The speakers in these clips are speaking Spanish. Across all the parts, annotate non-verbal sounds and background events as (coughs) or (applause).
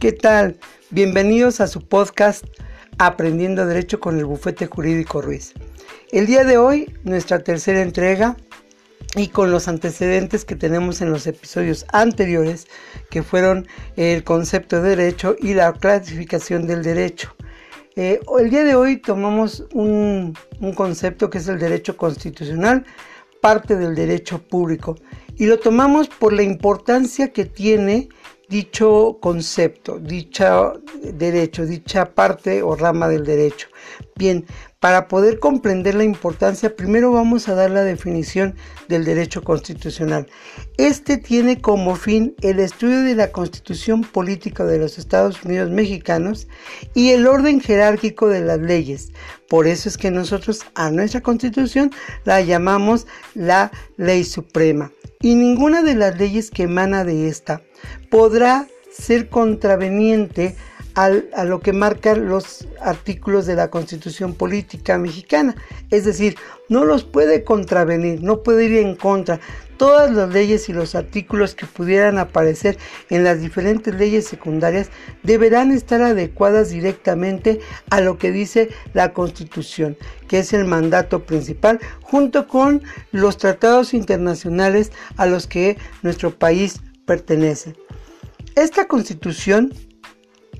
¿Qué tal? Bienvenidos a su podcast Aprendiendo Derecho con el Bufete Jurídico Ruiz. El día de hoy, nuestra tercera entrega y con los antecedentes que tenemos en los episodios anteriores, que fueron el concepto de derecho y la clasificación del derecho. Eh, el día de hoy tomamos un, un concepto que es el derecho constitucional, parte del derecho público, y lo tomamos por la importancia que tiene dicho concepto, dicho derecho, dicha parte o rama del derecho. Bien, para poder comprender la importancia, primero vamos a dar la definición del derecho constitucional. Este tiene como fin el estudio de la constitución política de los Estados Unidos mexicanos y el orden jerárquico de las leyes. Por eso es que nosotros a nuestra constitución la llamamos la ley suprema. Y ninguna de las leyes que emana de esta podrá ser contraveniente a lo que marcan los artículos de la Constitución Política Mexicana. Es decir, no los puede contravenir, no puede ir en contra. Todas las leyes y los artículos que pudieran aparecer en las diferentes leyes secundarias deberán estar adecuadas directamente a lo que dice la Constitución, que es el mandato principal, junto con los tratados internacionales a los que nuestro país pertenece. Esta constitución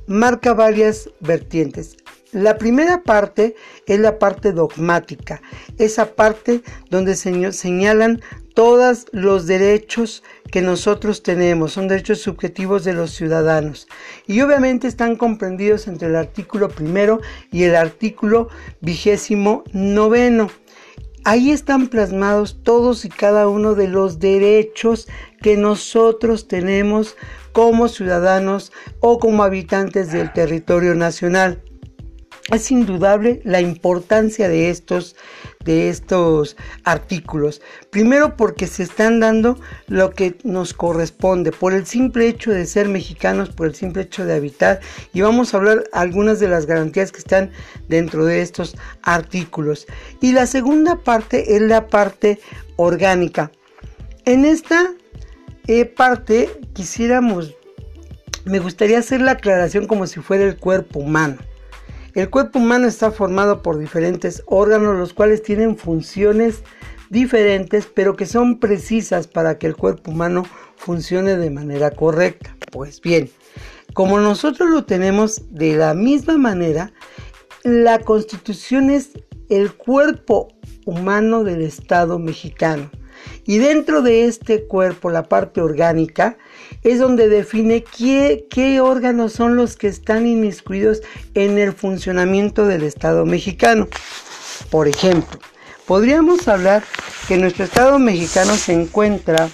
marca varias vertientes. La primera parte es la parte dogmática, esa parte donde se señalan todos los derechos que nosotros tenemos, son derechos subjetivos de los ciudadanos y obviamente están comprendidos entre el artículo primero y el artículo vigésimo noveno. Ahí están plasmados todos y cada uno de los derechos que nosotros tenemos como ciudadanos o como habitantes del territorio nacional. Es indudable la importancia de estos, de estos artículos. Primero porque se están dando lo que nos corresponde por el simple hecho de ser mexicanos, por el simple hecho de habitar. Y vamos a hablar algunas de las garantías que están dentro de estos artículos. Y la segunda parte es la parte orgánica. En esta eh, parte quisiéramos, me gustaría hacer la aclaración como si fuera el cuerpo humano. El cuerpo humano está formado por diferentes órganos, los cuales tienen funciones diferentes, pero que son precisas para que el cuerpo humano funcione de manera correcta. Pues bien, como nosotros lo tenemos de la misma manera, la constitución es el cuerpo humano del Estado mexicano. Y dentro de este cuerpo, la parte orgánica, es donde define qué, órganos son los que están inmiscuidos en el funcionamiento del Estado mexicano. Por ejemplo, podríamos hablar que nuestro Estado mexicano se encuentra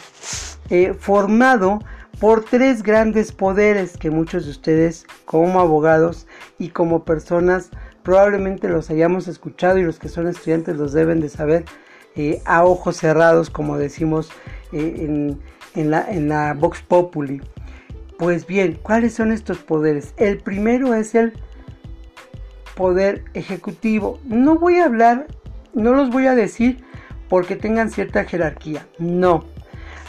eh, formado por tres grandes poderes que muchos de ustedes como abogados y como personas probablemente los hayamos escuchado y los que son estudiantes los deben de saber eh, a ojos cerrados, como decimos eh, en, la, en la Vox Populi. Pues bien, ¿cuáles son estos poderes? El primero es el poder ejecutivo. No voy a hablar, no los voy a decir porque tengan cierta jerarquía. No.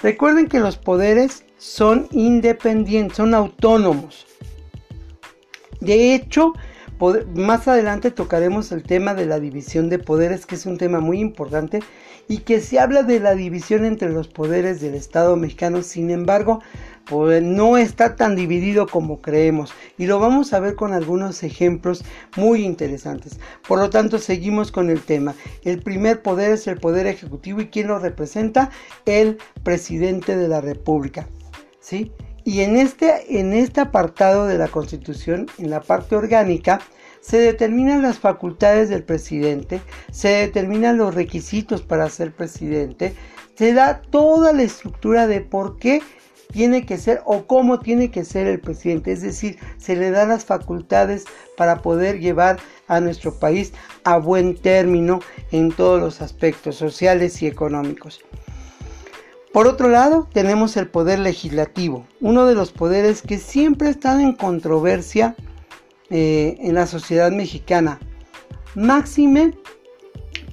Recuerden que los poderes son independientes, son autónomos. De hecho, más adelante tocaremos el tema de la división de poderes, que es un tema muy importante y que se habla de la división entre los poderes del Estado mexicano, sin embargo, pues, no está tan dividido como creemos y lo vamos a ver con algunos ejemplos muy interesantes. Por lo tanto, seguimos con el tema. El primer poder es el poder ejecutivo y ¿quién lo representa? El presidente de la República. ¿Sí? Y en este, en este apartado de la Constitución, en la parte orgánica, se determinan las facultades del presidente, se determinan los requisitos para ser presidente, se da toda la estructura de por qué tiene que ser o cómo tiene que ser el presidente. Es decir, se le dan las facultades para poder llevar a nuestro país a buen término en todos los aspectos sociales y económicos. Por otro lado, tenemos el poder legislativo, uno de los poderes que siempre ha estado en controversia eh, en la sociedad mexicana. Máxime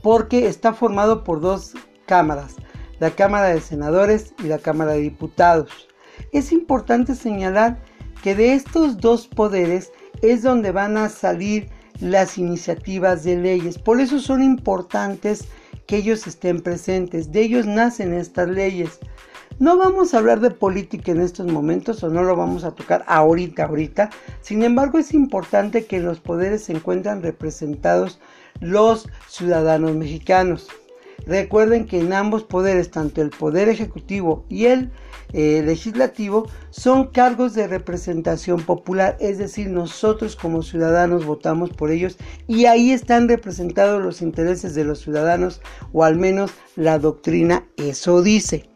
porque está formado por dos cámaras, la Cámara de Senadores y la Cámara de Diputados. Es importante señalar que de estos dos poderes es donde van a salir las iniciativas de leyes. Por eso son importantes que ellos estén presentes. De ellos nacen estas leyes. No vamos a hablar de política en estos momentos o no lo vamos a tocar ahorita, ahorita. Sin embargo, es importante que los poderes se encuentran representados los ciudadanos mexicanos. Recuerden que en ambos poderes, tanto el poder ejecutivo y el eh, legislativo, son cargos de representación popular, es decir, nosotros como ciudadanos votamos por ellos y ahí están representados los intereses de los ciudadanos o al menos la doctrina eso dice.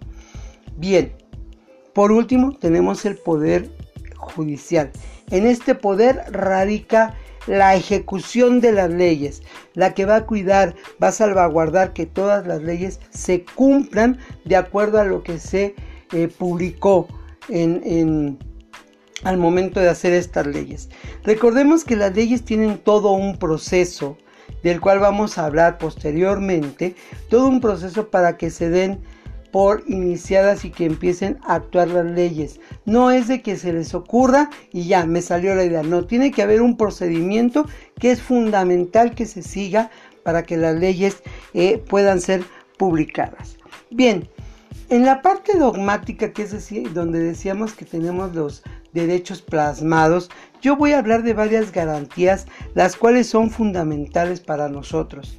Bien, por último tenemos el poder judicial. En este poder radica la ejecución de las leyes, la que va a cuidar, va a salvaguardar que todas las leyes se cumplan de acuerdo a lo que se eh, publicó en, al momento de hacer estas leyes. Recordemos que las leyes tienen todo un proceso del cual vamos a hablar posteriormente, todo un proceso para que se den por iniciadas y que empiecen a actuar las leyes. No es de que se les ocurra y ya me salió la idea. No, tiene que haber un procedimiento que es fundamental que se siga para que las leyes eh, puedan ser publicadas. Bien, en la parte dogmática, que es decir, donde decíamos que tenemos los derechos plasmados, yo voy a hablar de varias garantías, las cuales son fundamentales para nosotros.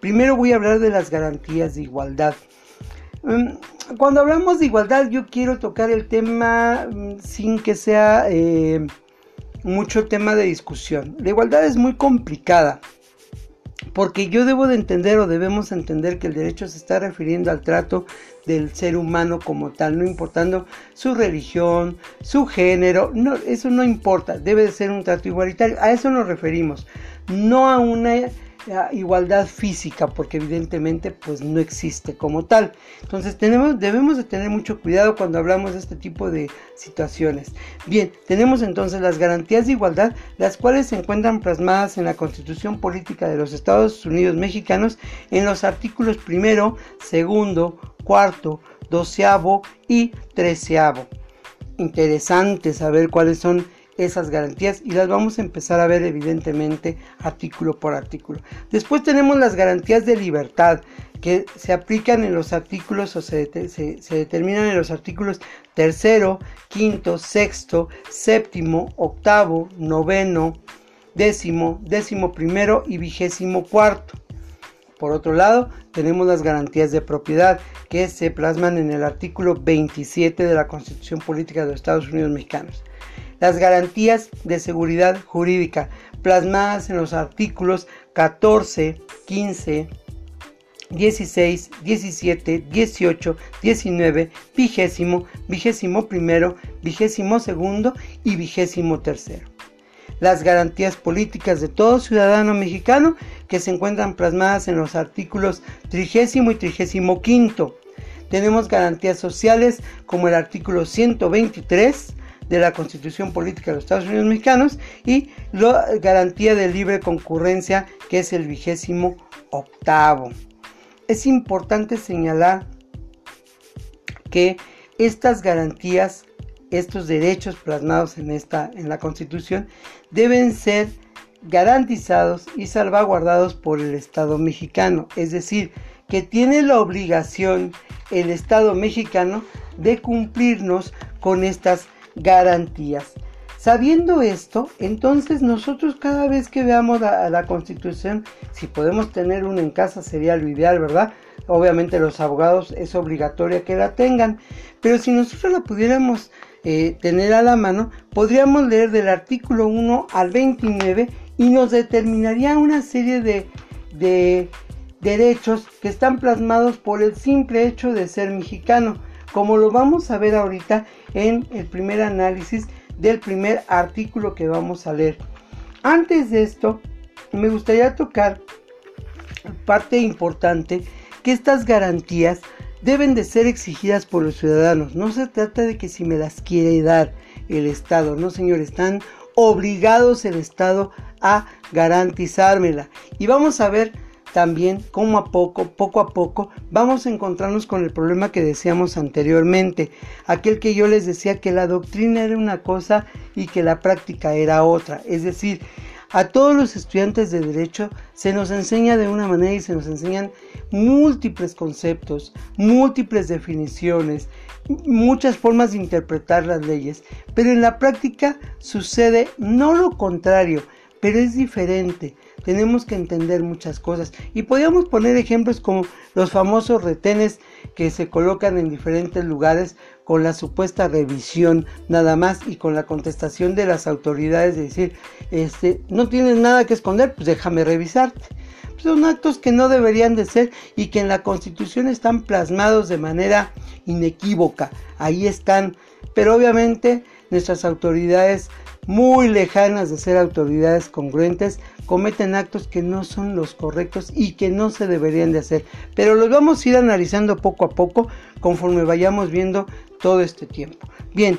Primero voy a hablar de las garantías de igualdad. Mm, cuando hablamos de igualdad, yo quiero tocar el tema mm, sin que sea eh, mucho tema de discusión. La igualdad es muy complicada. Porque yo debo de entender o debemos entender que el derecho se está refiriendo al trato del ser humano como tal, no importando su religión, su género, eso no importa, debe de ser un trato igualitario, a eso nos referimos, no a una igualdad física porque evidentemente pues no existe como tal. Entonces tenemos debemos de tener mucho cuidado cuando hablamos de este tipo de situaciones. Bien tenemos entonces las garantías de igualdad las cuales se encuentran plasmadas en la constitución política de los Estados Unidos mexicanos en los artículos primero segundo cuarto doceavo y treceavo. Interesante saber cuáles son esas garantías y las vamos a empezar a ver evidentemente artículo por artículo. Después tenemos las garantías de libertad que se aplican en los artículos o se, determinan en los artículos tercero, quinto, sexto, séptimo, octavo, noveno, décimo, décimo primero y vigésimo cuarto. Por otro lado, tenemos las garantías de propiedad que se plasman en el artículo 27 de la Constitución Política de los Estados Unidos Mexicanos las garantías de seguridad jurídica plasmadas en los artículos 14, 15, 16, 17, 18, 19, vigésimo, vigésimo primero, vigésimo segundo y vigésimo tercero. Las garantías políticas de todo ciudadano mexicano que se encuentran plasmadas en los artículos trigésimo y trigésimo quinto. Tenemos garantías sociales como el artículo 123, de la Constitución Política de los Estados Unidos Mexicanos y la garantía de libre concurrencia que es el vigésimo octavo. Es importante señalar que estas garantías, estos derechos plasmados en, esta, en la Constitución deben ser garantizados y salvaguardados por el Estado mexicano, es decir, que tiene la obligación el Estado mexicano de cumplirnos con estas garantías. Sabiendo esto, entonces nosotros cada vez que veamos a, la constitución, si podemos tener una en casa sería lo ideal, ¿verdad? Obviamente los abogados es obligatorio que la tengan, pero si nosotros la pudiéramos eh, tener a la mano, podríamos leer del artículo 1 al 29 y nos determinaría una serie de, de derechos que están plasmados por el simple hecho de ser mexicano como lo vamos a ver ahorita en el primer análisis del primer artículo que vamos a leer. Antes de esto, me gustaría tocar parte importante que estas garantías deben de ser exigidas por los ciudadanos. No se trata de que si me las quiere dar el Estado, no señor, están obligados el Estado a garantizármela. Y vamos a ver también como a poco, poco a poco, vamos a encontrarnos con el problema que decíamos anteriormente, aquel que yo les decía que la doctrina era una cosa y que la práctica era otra, es decir, a todos los estudiantes de derecho se nos enseña de una manera y se nos enseñan múltiples conceptos, múltiples definiciones, muchas formas de interpretar las leyes, pero en la práctica sucede no lo contrario, pero es diferente. Tenemos que entender muchas cosas y podríamos poner ejemplos como los famosos retenes que se colocan en diferentes lugares con la supuesta revisión nada más y con la contestación de las autoridades de decir, este, no tienes nada que esconder, pues déjame revisarte. Pues son actos que no deberían de ser y que en la Constitución están plasmados de manera inequívoca. Ahí están, pero obviamente nuestras autoridades muy lejanas de ser autoridades congruentes, cometen actos que no son los correctos y que no se deberían de hacer. Pero los vamos a ir analizando poco a poco conforme vayamos viendo todo este tiempo. Bien,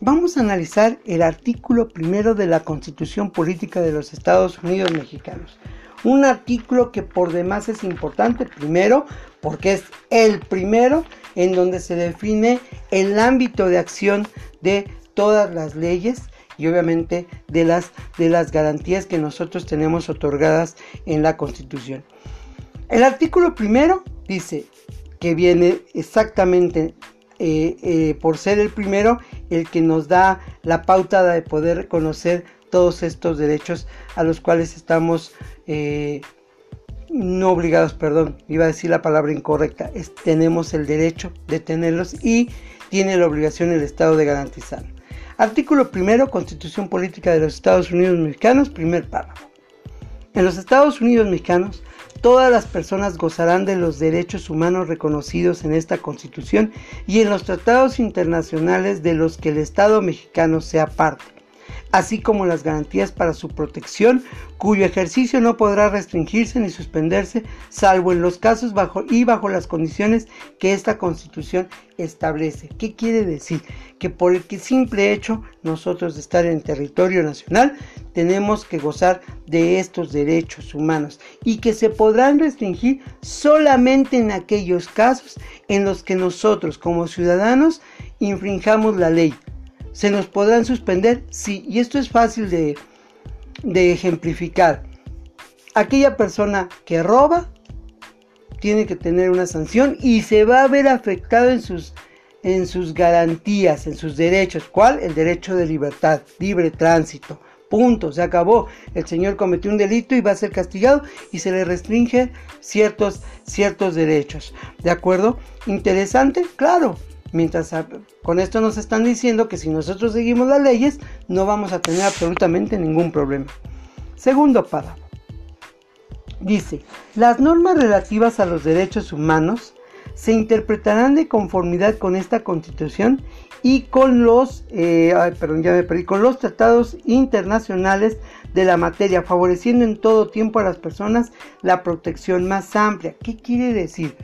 vamos a analizar el artículo primero de la Constitución Política de los Estados Unidos Mexicanos. Un artículo que por demás es importante, primero, porque es el primero en donde se define el ámbito de acción de todas las leyes y obviamente de las, de las garantías que nosotros tenemos otorgadas en la Constitución. El artículo primero dice que viene exactamente eh, eh, por ser el primero el que nos da la pauta de poder conocer todos estos derechos a los cuales estamos eh, no obligados, perdón, iba a decir la palabra incorrecta, tenemos el derecho de tenerlos y tiene la obligación el Estado de garantizar. Artículo primero, Constitución Política de los Estados Unidos Mexicanos, primer párrafo. En los Estados Unidos Mexicanos, todas las personas gozarán de los derechos humanos reconocidos en esta Constitución y en los tratados internacionales de los que el Estado mexicano sea parte así como las garantías para su protección, cuyo ejercicio no podrá restringirse ni suspenderse, salvo en los casos bajo y bajo las condiciones que esta Constitución establece. ¿Qué quiere decir? Que por el simple hecho nosotros de estar en territorio nacional tenemos que gozar de estos derechos humanos y que se podrán restringir solamente en aquellos casos en los que nosotros como ciudadanos infringamos la ley ¿Se nos podrán suspender? Sí, y esto es fácil de, ejemplificar. Aquella persona que roba tiene que tener una sanción y se va a ver afectado en sus, en sus garantías, en sus derechos. ¿Cuál? El derecho de libertad, libre tránsito. Punto, se acabó. El señor cometió un delito y va a ser castigado y se le restringe ciertos, ciertos derechos. ¿De acuerdo? Interesante, claro. Mientras con esto nos están diciendo que si nosotros seguimos las leyes no vamos a tener absolutamente ningún problema. Segundo párrafo. Dice, las normas relativas a los derechos humanos se interpretarán de conformidad con esta constitución y con los, eh, perdón, ya me con los tratados internacionales de la materia, favoreciendo en todo tiempo a las personas la protección más amplia. ¿Qué quiere decir?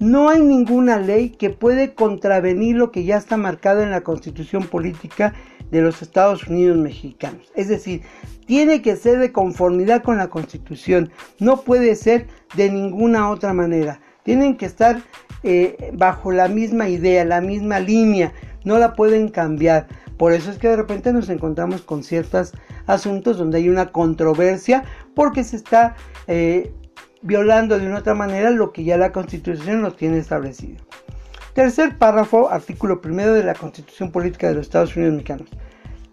No hay ninguna ley que puede contravenir lo que ya está marcado en la constitución política de los Estados Unidos mexicanos. Es decir, tiene que ser de conformidad con la constitución, no puede ser de ninguna otra manera. Tienen que estar eh, bajo la misma idea, la misma línea, no la pueden cambiar. Por eso es que de repente nos encontramos con ciertos asuntos donde hay una controversia porque se está eh, violando de una otra manera lo que ya la Constitución nos tiene establecido. Tercer párrafo, artículo primero de la Constitución Política de los Estados Unidos Mexicanos.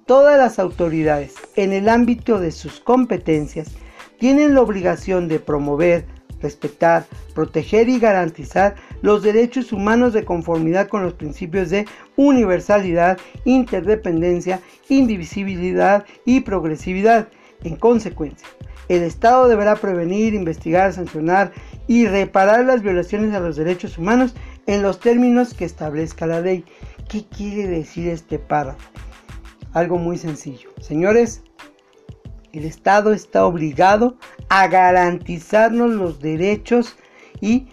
Todas las autoridades, en el ámbito de sus competencias, tienen la obligación de promover, respetar, proteger y garantizar los derechos humanos de conformidad con los principios de universalidad, interdependencia, indivisibilidad y progresividad. En consecuencia, el Estado deberá prevenir, investigar, sancionar y reparar las violaciones a los derechos humanos en los términos que establezca la ley. ¿Qué quiere decir este párrafo? Algo muy sencillo. Señores, el Estado está obligado a garantizarnos los derechos y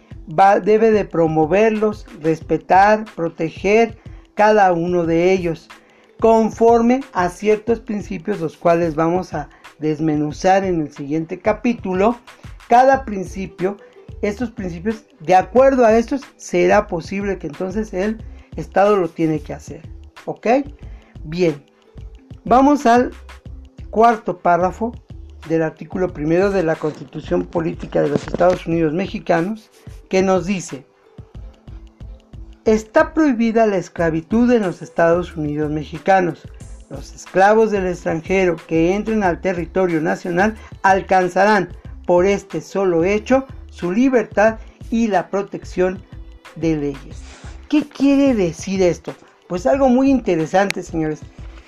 debe de promoverlos, respetar, proteger cada uno de ellos, conforme a ciertos principios los cuales vamos a desmenuzar en el siguiente capítulo cada principio, estos principios, de acuerdo a estos, será posible que entonces el Estado lo tiene que hacer. ¿Ok? Bien, vamos al cuarto párrafo del artículo primero de la Constitución Política de los Estados Unidos Mexicanos, que nos dice, está prohibida la esclavitud en los Estados Unidos Mexicanos. Los esclavos del extranjero que entren al territorio nacional alcanzarán por este solo hecho su libertad y la protección de leyes. ¿Qué quiere decir esto? Pues algo muy interesante, señores.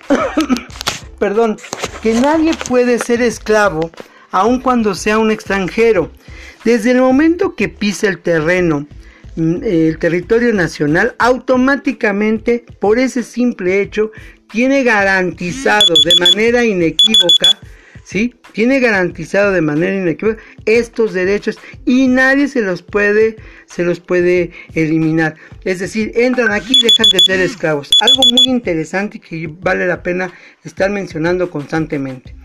(coughs) Perdón, que nadie puede ser esclavo aun cuando sea un extranjero. Desde el momento que pisa el terreno, mm, el territorio nacional, automáticamente, por ese simple hecho, tiene garantizado de manera inequívoca ¿sí? Tiene garantizado de manera inequívoca estos derechos y nadie se los puede, se los puede eliminar. Es decir, entran aquí y dejan de ser esclavos. Algo muy interesante que vale la pena estar mencionando constantemente.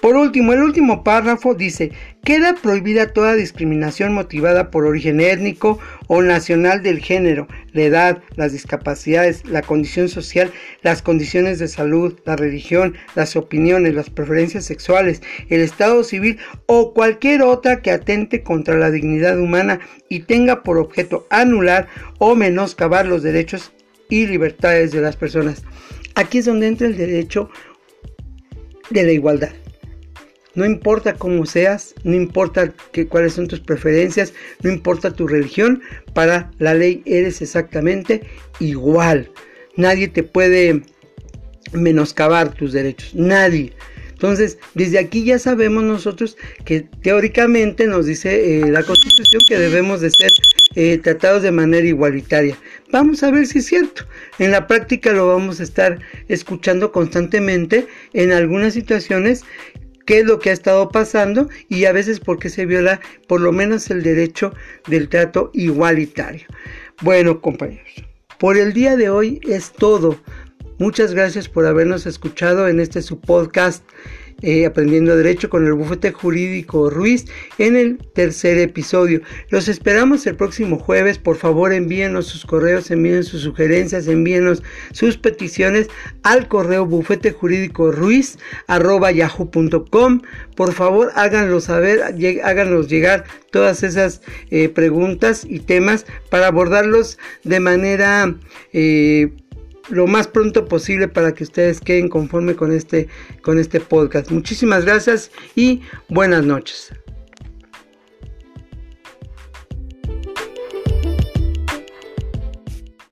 Por último, el último párrafo dice, queda prohibida toda discriminación motivada por origen étnico o nacional del género, la edad, las discapacidades, la condición social, las condiciones de salud, la religión, las opiniones, las preferencias sexuales, el estado civil o cualquier otra que atente contra la dignidad humana y tenga por objeto anular o menoscabar los derechos y libertades de las personas. Aquí es donde entra el derecho de la igualdad. No importa cómo seas, no importa cuáles son tus preferencias, no importa tu religión, para la ley eres exactamente igual. Nadie te puede menoscabar tus derechos, nadie. Entonces, desde aquí ya sabemos nosotros que teóricamente nos dice eh, la Constitución que debemos de ser eh, tratados de manera igualitaria. Vamos a ver si es cierto. En la práctica lo vamos a estar escuchando constantemente en algunas situaciones qué es lo que ha estado pasando y a veces por qué se viola por lo menos el derecho del trato igualitario. Bueno, compañeros, por el día de hoy es todo. Muchas gracias por habernos escuchado en este su podcast eh, Aprendiendo Derecho con el bufete jurídico Ruiz en el tercer episodio. Los esperamos el próximo jueves. Por favor, envíenos sus correos, envíen sus sugerencias, envíenos sus peticiones al correo bufete. Por favor, háganlo saber, háganos llegar todas esas eh, preguntas y temas para abordarlos de manera eh, lo más pronto posible para que ustedes queden conforme con este, con este podcast. Muchísimas gracias y buenas noches.